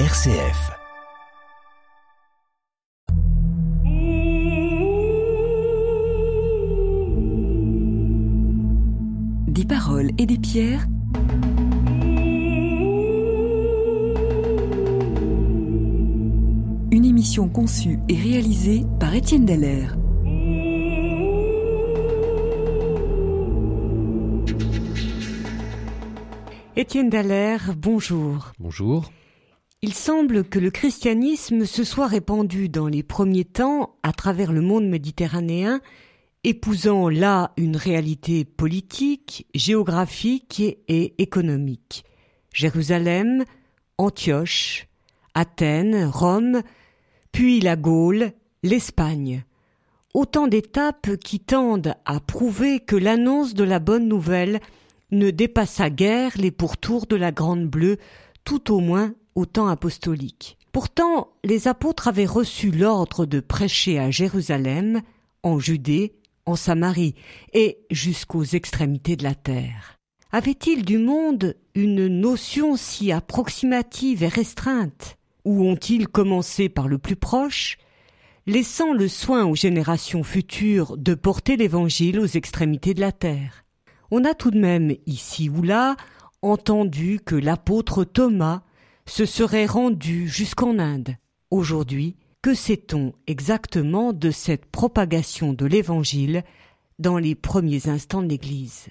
RCF. Des paroles et des pierres. Une émission conçue et réalisée par Étienne Dallaire. Étienne Dallaire, bonjour. Bonjour. Il semble que le christianisme se soit répandu dans les premiers temps à travers le monde méditerranéen, épousant là une réalité politique, géographique et économique. Jérusalem, Antioche, Athènes, Rome, puis la Gaule, l'Espagne. Autant d'étapes qui tendent à prouver que l'annonce de la bonne nouvelle ne dépassa guère les pourtours de la Grande Bleue, tout au moins au temps apostolique. Pourtant, les apôtres avaient reçu l'ordre de prêcher à Jérusalem, en Judée, en Samarie et jusqu'aux extrémités de la terre. Avaient-ils du monde une notion si approximative et restreinte? Ou ont-ils commencé par le plus proche, laissant le soin aux générations futures de porter l'Évangile aux extrémités de la terre? On a tout de même, ici ou là, entendu que l'apôtre Thomas se serait rendu jusqu'en Inde. Aujourd'hui, que sait-on exactement de cette propagation de l'Évangile dans les premiers instants de l'Église?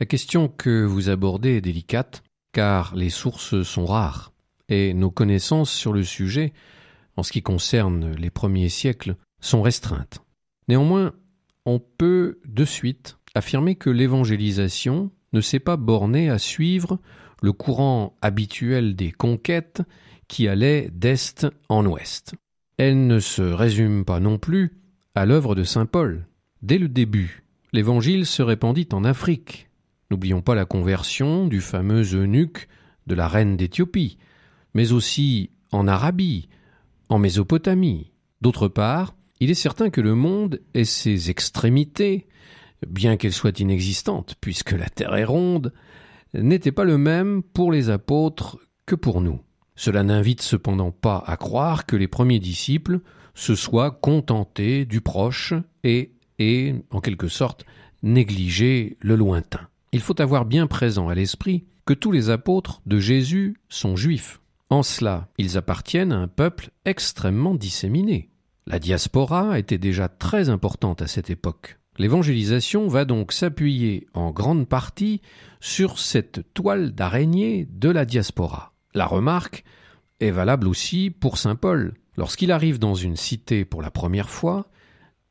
La question que vous abordez est délicate, car les sources sont rares, et nos connaissances sur le sujet, en ce qui concerne les premiers siècles, sont restreintes. Néanmoins, on peut de suite affirmer que l'évangélisation ne s'est pas bornée à suivre le courant habituel des conquêtes qui allait d'est en ouest. Elle ne se résume pas non plus à l'œuvre de saint Paul. Dès le début, l'évangile se répandit en Afrique. N'oublions pas la conversion du fameux eunuque de la reine d'Éthiopie, mais aussi en Arabie, en Mésopotamie. D'autre part, il est certain que le monde et ses extrémités bien qu'elle soit inexistante, puisque la terre est ronde, n'était pas le même pour les apôtres que pour nous. Cela n'invite cependant pas à croire que les premiers disciples se soient contentés du proche et, en quelque sorte, négligé le lointain. Il faut avoir bien présent à l'esprit que tous les apôtres de Jésus sont juifs. En cela, ils appartiennent à un peuple extrêmement disséminé. La diaspora était déjà très importante à cette époque. L'évangélisation va donc s'appuyer en grande partie sur cette toile d'araignée de la diaspora. La remarque est valable aussi pour Saint Paul. Lorsqu'il arrive dans une cité pour la première fois,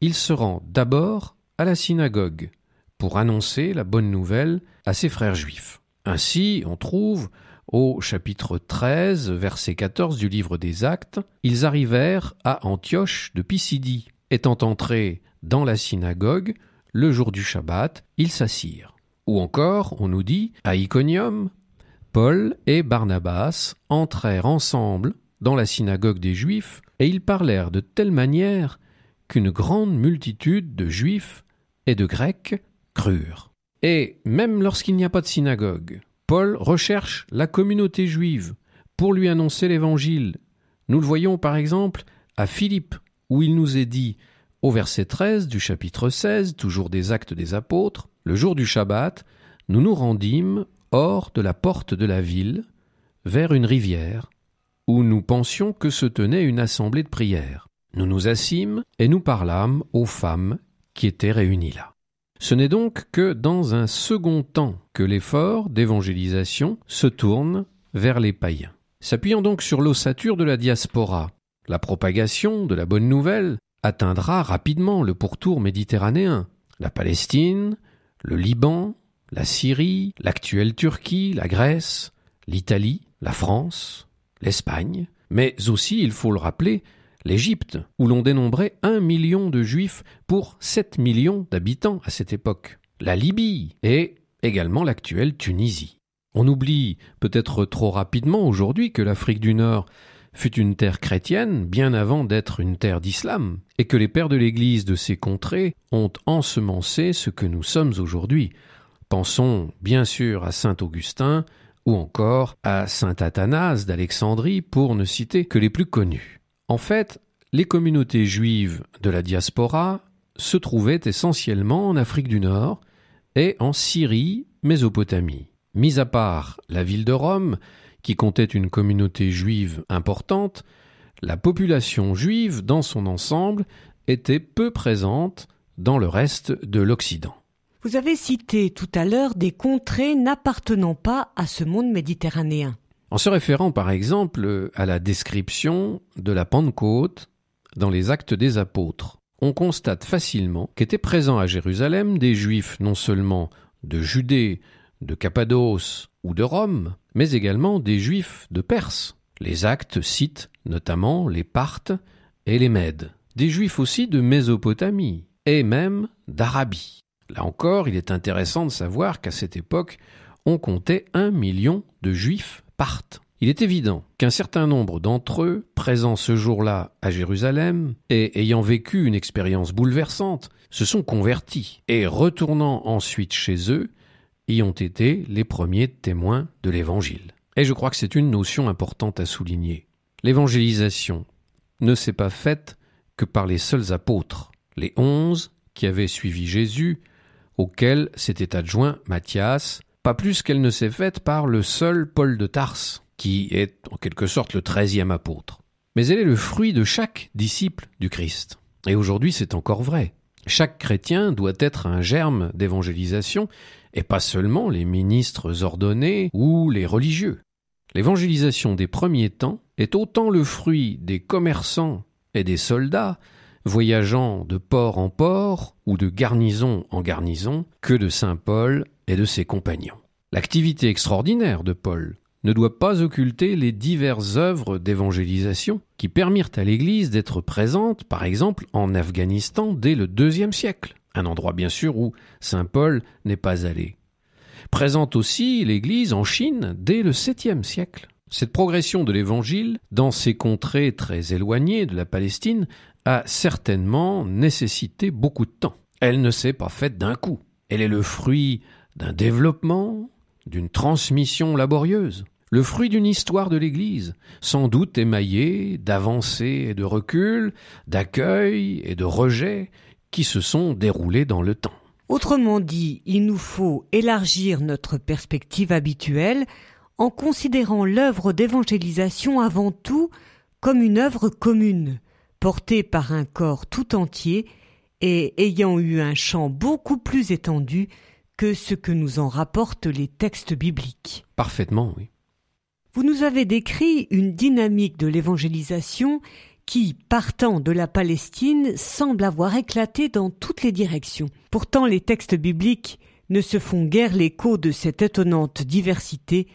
il se rend d'abord à la synagogue pour annoncer la bonne nouvelle à ses frères juifs. Ainsi, on trouve au chapitre 13, verset 14 du livre des Actes, ils arrivèrent à Antioche de Pisidie. Étant entrés dans la synagogue, le jour du Shabbat, ils s'assirent. Ou encore, on nous dit, à Iconium, Paul et Barnabas entrèrent ensemble dans la synagogue des Juifs, et ils parlèrent de telle manière qu'une grande multitude de Juifs et de Grecs crurent. Et même lorsqu'il n'y a pas de synagogue, Paul recherche la communauté juive pour lui annoncer l'Évangile. Nous le voyons par exemple à Philippe, où il nous est dit au verset 13 du chapitre 16, toujours des actes des apôtres, le jour du Shabbat, nous nous rendîmes hors de la porte de la ville, vers une rivière, où nous pensions que se tenait une assemblée de prière. Nous nous assîmes et nous parlâmes aux femmes qui étaient réunies là. Ce n'est donc que dans un second temps que l'effort d'évangélisation se tourne vers les païens. S'appuyant donc sur l'ossature de la diaspora, la propagation de la bonne nouvelle atteindra rapidement le pourtour méditerranéen. La Palestine, le Liban, la Syrie, l'actuelle Turquie, la Grèce, l'Italie, la France, l'Espagne, mais aussi, il faut le rappeler, l'Égypte, où l'on dénombrait un million de juifs pour sept millions d'habitants à cette époque, la Libye et également l'actuelle Tunisie. On oublie peut-être trop rapidement aujourd'hui que l'Afrique du Nord fut une terre chrétienne bien avant d'être une terre d'islam, et que les pères de l'Église de ces contrées ont ensemencé ce que nous sommes aujourd'hui. Pensons bien sûr à saint Augustin, ou encore à saint Athanase d'Alexandrie pour ne citer que les plus connus. En fait, les communautés juives de la diaspora se trouvaient essentiellement en Afrique du Nord et en Syrie, Mésopotamie. Mis à part la ville de Rome, qui comptait une communauté juive importante, la population juive dans son ensemble était peu présente dans le reste de l'Occident. Vous avez cité tout à l'heure des contrées n'appartenant pas à ce monde méditerranéen. En se référant par exemple à la description de la Pentecôte dans les actes des apôtres, on constate facilement qu'étaient présents à Jérusalem des juifs non seulement de Judée, de Cappadoce ou de Rome, mais également des juifs de Perse. Les actes citent notamment les Parthes et les Mèdes, des juifs aussi de Mésopotamie et même d'Arabie. Là encore, il est intéressant de savoir qu'à cette époque, on comptait un million de juifs parthes. Il est évident qu'un certain nombre d'entre eux, présents ce jour-là à Jérusalem et ayant vécu une expérience bouleversante, se sont convertis et retournant ensuite chez eux, y ont été les premiers témoins de l'Évangile. Et je crois que c'est une notion importante à souligner. L'évangélisation ne s'est pas faite que par les seuls apôtres, les onze qui avaient suivi Jésus, auxquels s'était adjoint Matthias, pas plus qu'elle ne s'est faite par le seul Paul de Tarse, qui est en quelque sorte le treizième apôtre. Mais elle est le fruit de chaque disciple du Christ. Et aujourd'hui c'est encore vrai. Chaque chrétien doit être un germe d'évangélisation, et pas seulement les ministres ordonnés ou les religieux. L'évangélisation des premiers temps est autant le fruit des commerçants et des soldats, voyageant de port en port ou de garnison en garnison, que de Saint Paul et de ses compagnons. L'activité extraordinaire de Paul ne doit pas occulter les diverses œuvres d'évangélisation qui permirent à l'Église d'être présente, par exemple, en Afghanistan dès le deuxième siècle, un endroit bien sûr où Saint Paul n'est pas allé. Présente aussi l'Église en Chine dès le septième siècle. Cette progression de l'Évangile dans ces contrées très éloignées de la Palestine a certainement nécessité beaucoup de temps. Elle ne s'est pas faite d'un coup. Elle est le fruit d'un développement, d'une transmission laborieuse, le fruit d'une histoire de l'Église, sans doute émaillée d'avancées et de reculs, d'accueil et de rejets qui se sont déroulés dans le temps. Autrement dit, il nous faut élargir notre perspective habituelle en considérant l'œuvre d'évangélisation avant tout comme une œuvre commune, porté par un corps tout entier et ayant eu un champ beaucoup plus étendu que ce que nous en rapportent les textes bibliques. Parfaitement, oui. Vous nous avez décrit une dynamique de l'évangélisation qui, partant de la Palestine, semble avoir éclaté dans toutes les directions. Pourtant, les textes bibliques ne se font guère l'écho de cette étonnante diversité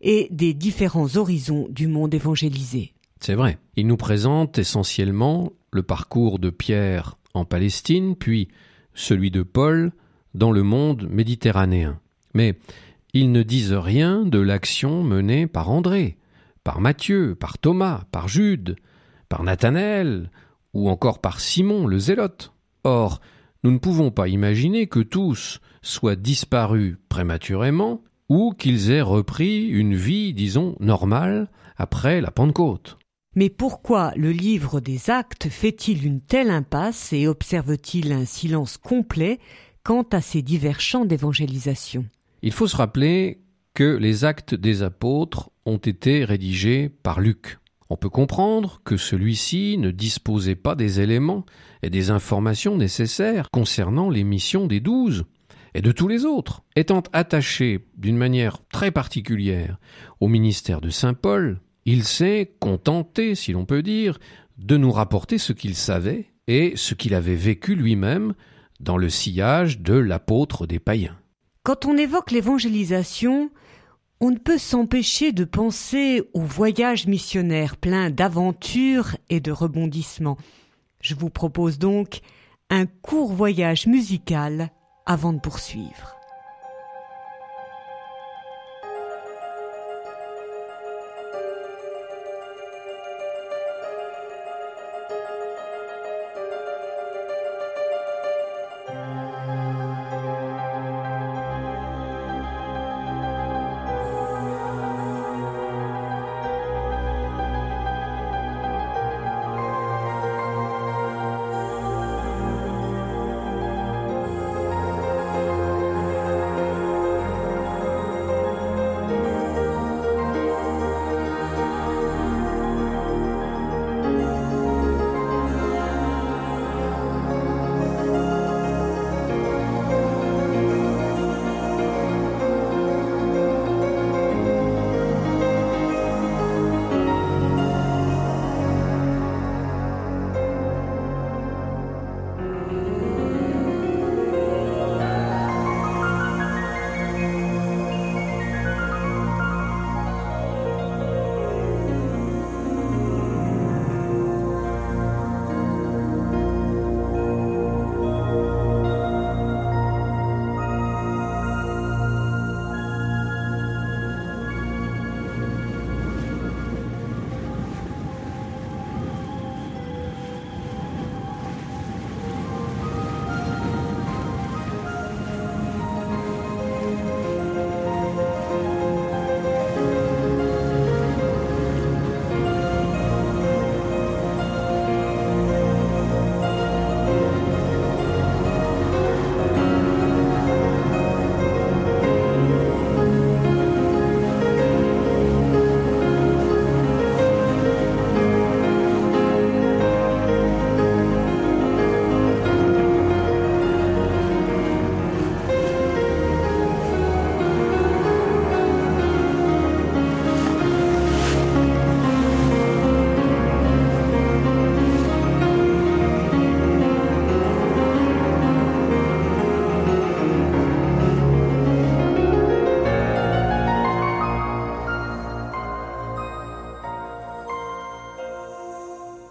et des différents horizons du monde évangélisé. C'est vrai. Il nous présente essentiellement le parcours de Pierre en Palestine, puis celui de Paul dans le monde méditerranéen. Mais ils ne disent rien de l'action menée par André, par Matthieu, par Thomas, par Jude, par Nathanaël, ou encore par Simon le Zélote. Or, nous ne pouvons pas imaginer que tous soient disparus prématurément, ou qu'ils aient repris une vie, disons, normale après la Pentecôte. Mais pourquoi le livre des actes fait-il une telle impasse et observe-t-il un silence complet quant à ces divers champs d'évangélisation? Il faut se rappeler que les actes des apôtres ont été rédigés par Luc. On peut comprendre que celui-ci ne disposait pas des éléments et des informations nécessaires concernant les missions des douze et de tous les autres. Étant attaché d'une manière très particulière au ministère de Saint Paul, il s'est contenté, si l'on peut dire, de nous rapporter ce qu'il savait et ce qu'il avait vécu lui-même dans le sillage de l'apôtre des païens. Quand on évoque l'évangélisation, on ne peut s'empêcher de penser au voyage missionnaire plein d'aventures et de rebondissements. Je vous propose donc un court voyage musical avant de poursuivre.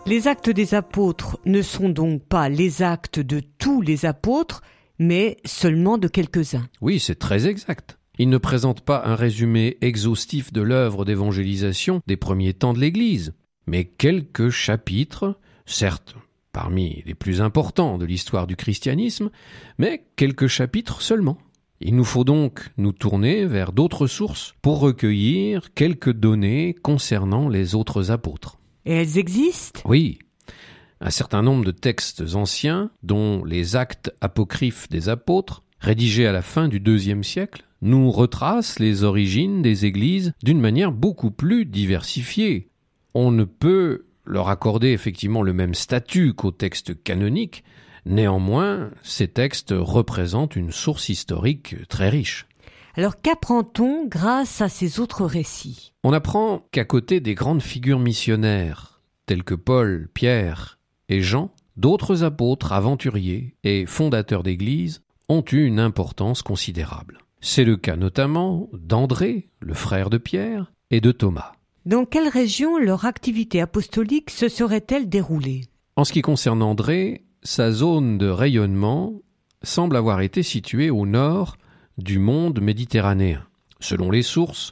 Les actes des apôtres ne sont donc pas les actes de tous les apôtres, mais seulement de quelques-uns. Oui, c'est très exact. Il ne présente pas un résumé exhaustif de l'œuvre d'évangélisation des premiers temps de l'Église, mais quelques chapitres, certes parmi les plus importants de l'histoire du christianisme, mais quelques chapitres seulement. Il nous faut donc nous tourner vers d'autres sources pour recueillir quelques données concernant les autres apôtres. Et elles existent? Oui. Un certain nombre de textes anciens, dont les actes apocryphes des apôtres, rédigés à la fin du deuxième siècle, nous retracent les origines des églises d'une manière beaucoup plus diversifiée. On ne peut leur accorder effectivement le même statut qu'aux textes canoniques, néanmoins, ces textes représentent une source historique très riche. Alors qu'apprend-on grâce à ces autres récits? On apprend qu'à côté des grandes figures missionnaires, telles que Paul, Pierre et Jean, d'autres apôtres, aventuriers et fondateurs d'Église ont eu une importance considérable. C'est le cas notamment d'André, le frère de Pierre, et de Thomas. Dans quelle région leur activité apostolique se serait-elle déroulée? En ce qui concerne André, sa zone de rayonnement semble avoir été située au nord du monde méditerranéen. Selon les sources,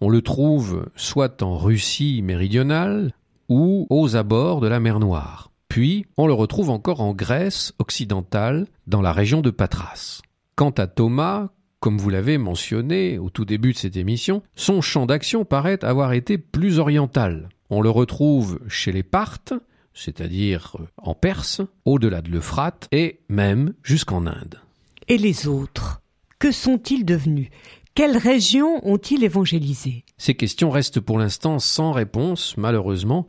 on le trouve soit en Russie méridionale ou aux abords de la mer Noire. Puis on le retrouve encore en Grèce occidentale, dans la région de Patras. Quant à Thomas, comme vous l'avez mentionné au tout début de cette émission, son champ d'action paraît avoir été plus oriental. On le retrouve chez les Parthes, c'est-à-dire en Perse, au-delà de l'Euphrate et même jusqu'en Inde. Et les autres? Que sont-ils devenus? Quelles régions ont-ils évangélisé Ces questions restent pour l'instant sans réponse, malheureusement,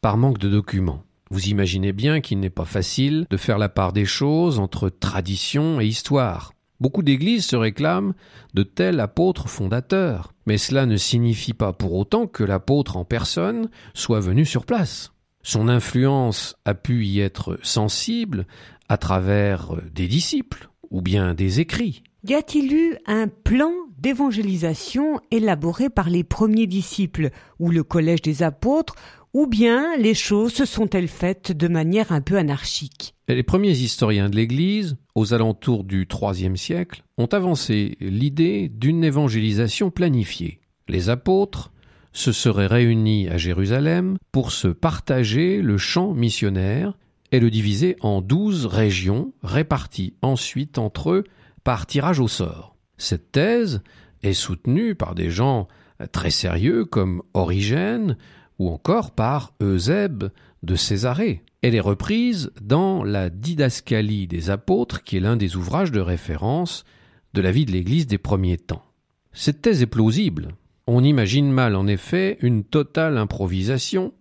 par manque de documents. Vous imaginez bien qu'il n'est pas facile de faire la part des choses entre tradition et histoire. Beaucoup d'églises se réclament de tel apôtre fondateur, mais cela ne signifie pas pour autant que l'apôtre en personne soit venu sur place. Son influence a pu y être sensible à travers des disciples ou bien des écrits. Y a-t-il eu un plan d'évangélisation élaboré par les premiers disciples ou le collège des apôtres ou bien les choses se sont-elles faites de manière un peu anarchique? Les premiers historiens de l'Église, aux alentours du IIIe siècle, ont avancé l'idée d'une évangélisation planifiée. Les apôtres se seraient réunis à Jérusalem pour se partager le champ missionnaire et le diviser en douze régions réparties ensuite entre eux par tirage au sort. Cette thèse est soutenue par des gens très sérieux comme Origène, ou encore par Eusèbe de Césarée. Elle est reprise dans la Didascalie des apôtres, qui est l'un des ouvrages de référence de la vie de l'Église des premiers temps. Cette thèse est plausible. On imagine mal en effet une totale improvisation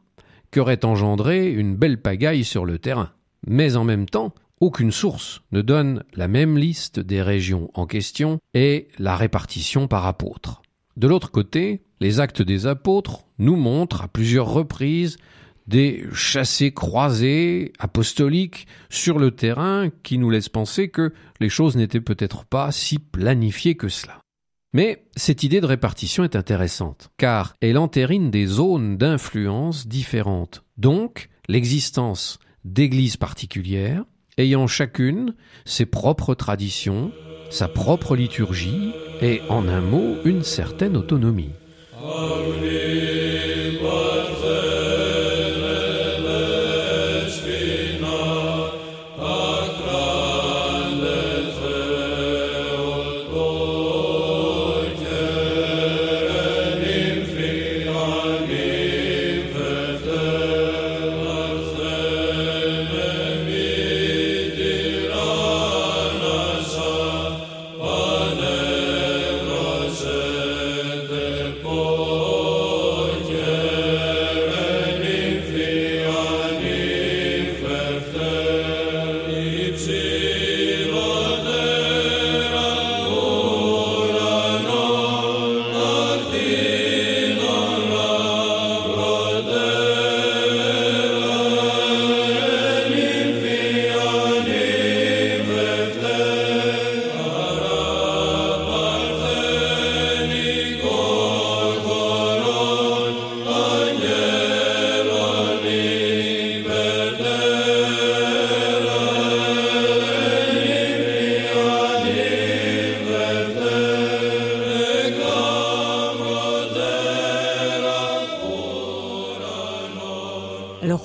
qu'aurait engendré une belle pagaille sur le terrain. Mais en même temps, aucune source ne donne la même liste des régions en question et la répartition par apôtre. De l'autre côté, les actes des apôtres nous montrent à plusieurs reprises des chassés croisés apostoliques sur le terrain qui nous laissent penser que les choses n'étaient peut-être pas si planifiées que cela. Mais cette idée de répartition est intéressante, car elle entérine des zones d'influence différentes, donc l'existence d'églises particulières, ayant chacune ses propres traditions, sa propre liturgie, et en un mot une certaine autonomie.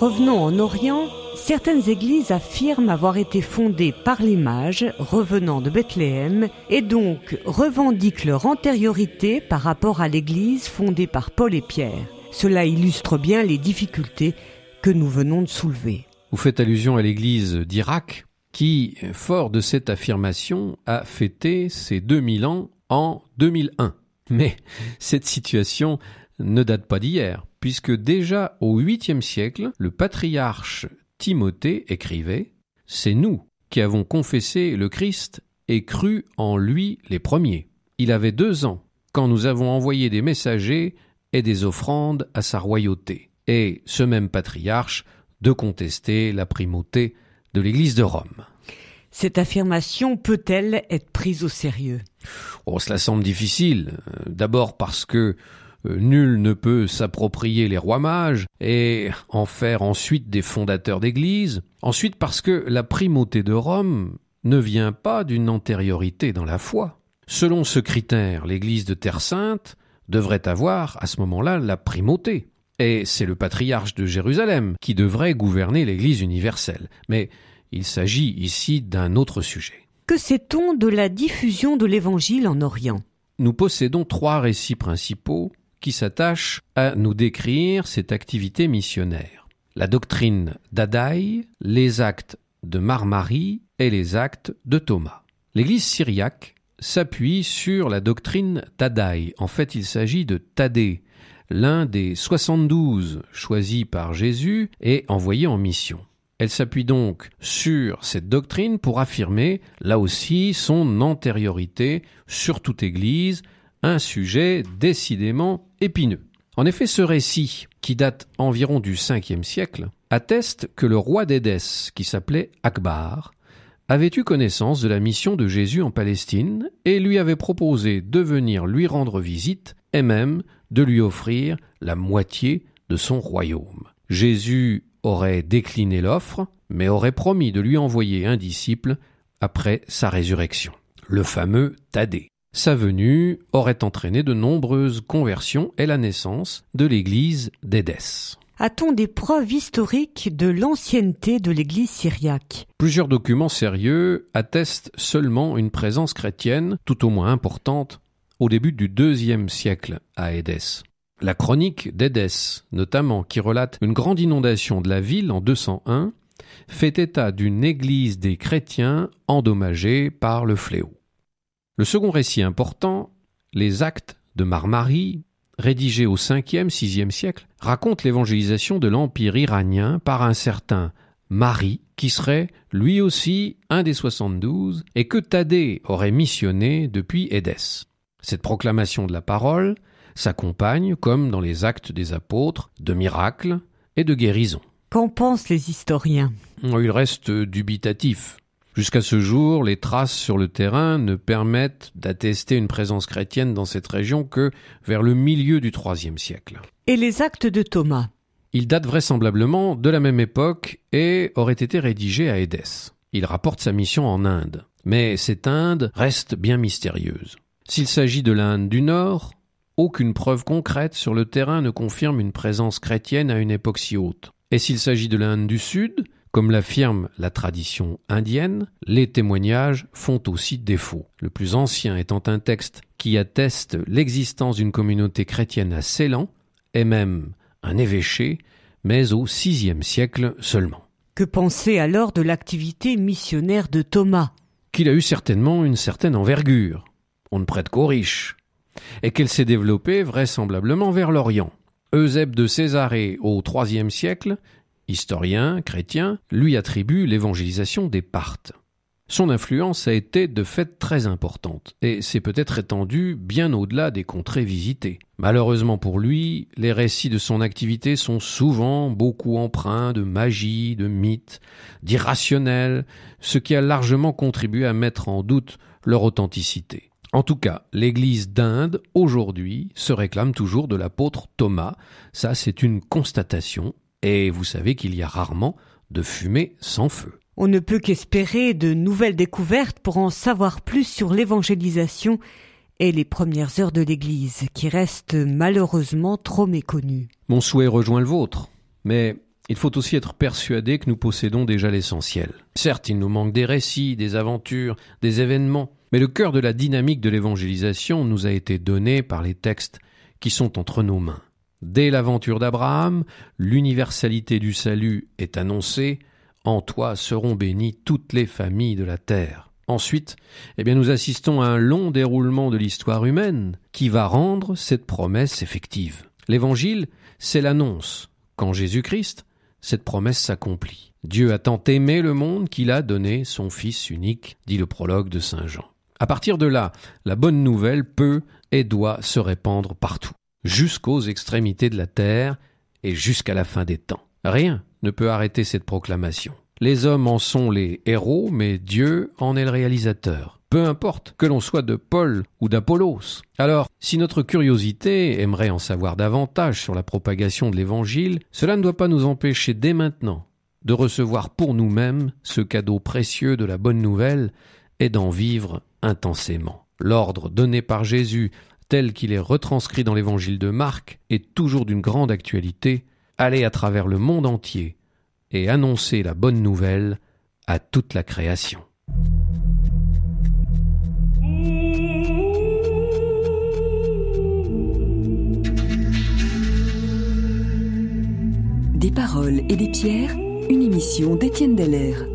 Revenons en Orient. Certaines églises affirment avoir été fondées par les mages revenant de Bethléem et donc revendiquent leur antériorité par rapport à l'église fondée par Paul et Pierre. Cela illustre bien les difficultés que nous venons de soulever. Vous faites allusion à l'église d'Irak qui, fort de cette affirmation, a fêté ses 2000 ans en 2001. Mais cette situation ne date pas d'hier, puisque déjà au 8e siècle, le patriarche Timothée écrivait C'est nous qui avons confessé le Christ et cru en lui les premiers. Il avait deux ans quand nous avons envoyé des messagers et des offrandes à sa royauté. Et ce même patriarche de contester la primauté de l'Église de Rome. Cette affirmation peut-elle être prise au sérieux? Oh, cela semble difficile. D'abord parce que euh, nul ne peut s'approprier les rois mages et en faire ensuite des fondateurs d'église. Ensuite parce que la primauté de Rome ne vient pas d'une antériorité dans la foi. Selon ce critère, l'église de Terre Sainte devrait avoir à ce moment-là la primauté. Et c'est le patriarche de Jérusalem qui devrait gouverner l'église universelle. Mais il s'agit ici d'un autre sujet. Que sait-on de la diffusion de l'évangile en Orient? Nous possédons trois récits principaux qui s'attache à nous décrire cette activité missionnaire. La doctrine d'Adaï, les actes de Marmari et les actes de Thomas. L'Église syriaque s'appuie sur la doctrine d'Adaï. En fait, il s'agit de Thaddée, l'un des 72 choisis par Jésus et envoyés en mission. Elle s'appuie donc sur cette doctrine pour affirmer, là aussi, son antériorité sur toute Église, un sujet décidément épineux. En effet, ce récit, qui date environ du 5e siècle, atteste que le roi d'Édesse, qui s'appelait Akbar, avait eu connaissance de la mission de Jésus en Palestine et lui avait proposé de venir lui rendre visite et même de lui offrir la moitié de son royaume. Jésus aurait décliné l'offre, mais aurait promis de lui envoyer un disciple après sa résurrection, le fameux Thaddée. Sa venue aurait entraîné de nombreuses conversions et la naissance de l'église d'Édesse. A-t-on des preuves historiques de l'ancienneté de l'église syriaque? Plusieurs documents sérieux attestent seulement une présence chrétienne tout au moins importante au début du deuxième siècle à Édesse. La chronique d'Édesse, notamment, qui relate une grande inondation de la ville en 201, fait état d'une église des chrétiens endommagée par le fléau. Le second récit important, les actes de Marmari, rédigé au 5e, 6e siècle, raconte l'évangélisation de l'Empire iranien par un certain Marie, qui serait lui aussi un des 72 et que Thaddée aurait missionné depuis Édesse. Cette proclamation de la parole s'accompagne, comme dans les actes des apôtres, de miracles et de guérisons. Qu'en pensent les historiens? Il reste dubitatif. Jusqu'à ce jour, les traces sur le terrain ne permettent d'attester une présence chrétienne dans cette région que vers le milieu du IIIe siècle. Et les actes de Thomas? Ils datent vraisemblablement de la même époque et auraient été rédigés à Édesse. Il rapporte sa mission en Inde. Mais cette Inde reste bien mystérieuse. S'il s'agit de l'Inde du Nord, aucune preuve concrète sur le terrain ne confirme une présence chrétienne à une époque si haute. Et s'il s'agit de l'Inde du Sud, comme l'affirme la tradition indienne, les témoignages font aussi défaut. Le plus ancien étant un texte qui atteste l'existence d'une communauté chrétienne à Ceylan, et même un évêché, mais au VIe siècle seulement. Que penser alors de l'activité missionnaire de Thomas? Qu'il a eu certainement une certaine envergure. On ne prête qu'aux riches. Et qu'elle s'est développée vraisemblablement vers l'Orient. Eusèbe de Césarée au IIIe siècle historien, chrétien, lui attribue l'évangélisation des Parthes. Son influence a été de fait très importante, et s'est peut-être étendue bien au-delà des contrées visitées. Malheureusement pour lui, les récits de son activité sont souvent beaucoup empreints de magie, de mythes, d'irrationnel, ce qui a largement contribué à mettre en doute leur authenticité. En tout cas, l'Église d'Inde, aujourd'hui, se réclame toujours de l'apôtre Thomas. Ça, c'est une constatation et vous savez qu'il y a rarement de fumée sans feu. On ne peut qu'espérer de nouvelles découvertes pour en savoir plus sur l'évangélisation et les premières heures de l'Église, qui restent malheureusement trop méconnues. Mon souhait rejoint le vôtre, mais il faut aussi être persuadé que nous possédons déjà l'essentiel. Certes, il nous manque des récits, des aventures, des événements, mais le cœur de la dynamique de l'évangélisation nous a été donné par les textes qui sont entre nos mains. Dès l'aventure d'Abraham, l'universalité du salut est annoncée, en toi seront bénies toutes les familles de la terre. Ensuite, eh bien, nous assistons à un long déroulement de l'histoire humaine qui va rendre cette promesse effective. L'évangile, c'est l'annonce qu'en Jésus-Christ, cette promesse s'accomplit. Dieu a tant aimé le monde qu'il a donné son Fils unique, dit le prologue de Saint Jean. À partir de là, la bonne nouvelle peut et doit se répandre partout, jusqu'aux extrémités de la terre et jusqu'à la fin des temps. Rien ne peut arrêter cette proclamation. Les hommes en sont les héros, mais Dieu en est le réalisateur. Peu importe que l'on soit de Paul ou d'Apollos. Alors, si notre curiosité aimerait en savoir davantage sur la propagation de l'Évangile, cela ne doit pas nous empêcher dès maintenant de recevoir pour nous-mêmes ce cadeau précieux de la bonne nouvelle et d'en vivre intensément. L'ordre donné par Jésus, tel qu'il est retranscrit dans l'Évangile de Marc, est toujours d'une grande actualité. Aller à travers le monde entier et annoncer la bonne nouvelle à toute la création. Des paroles et des pierres, une émission d'Étienne Deller.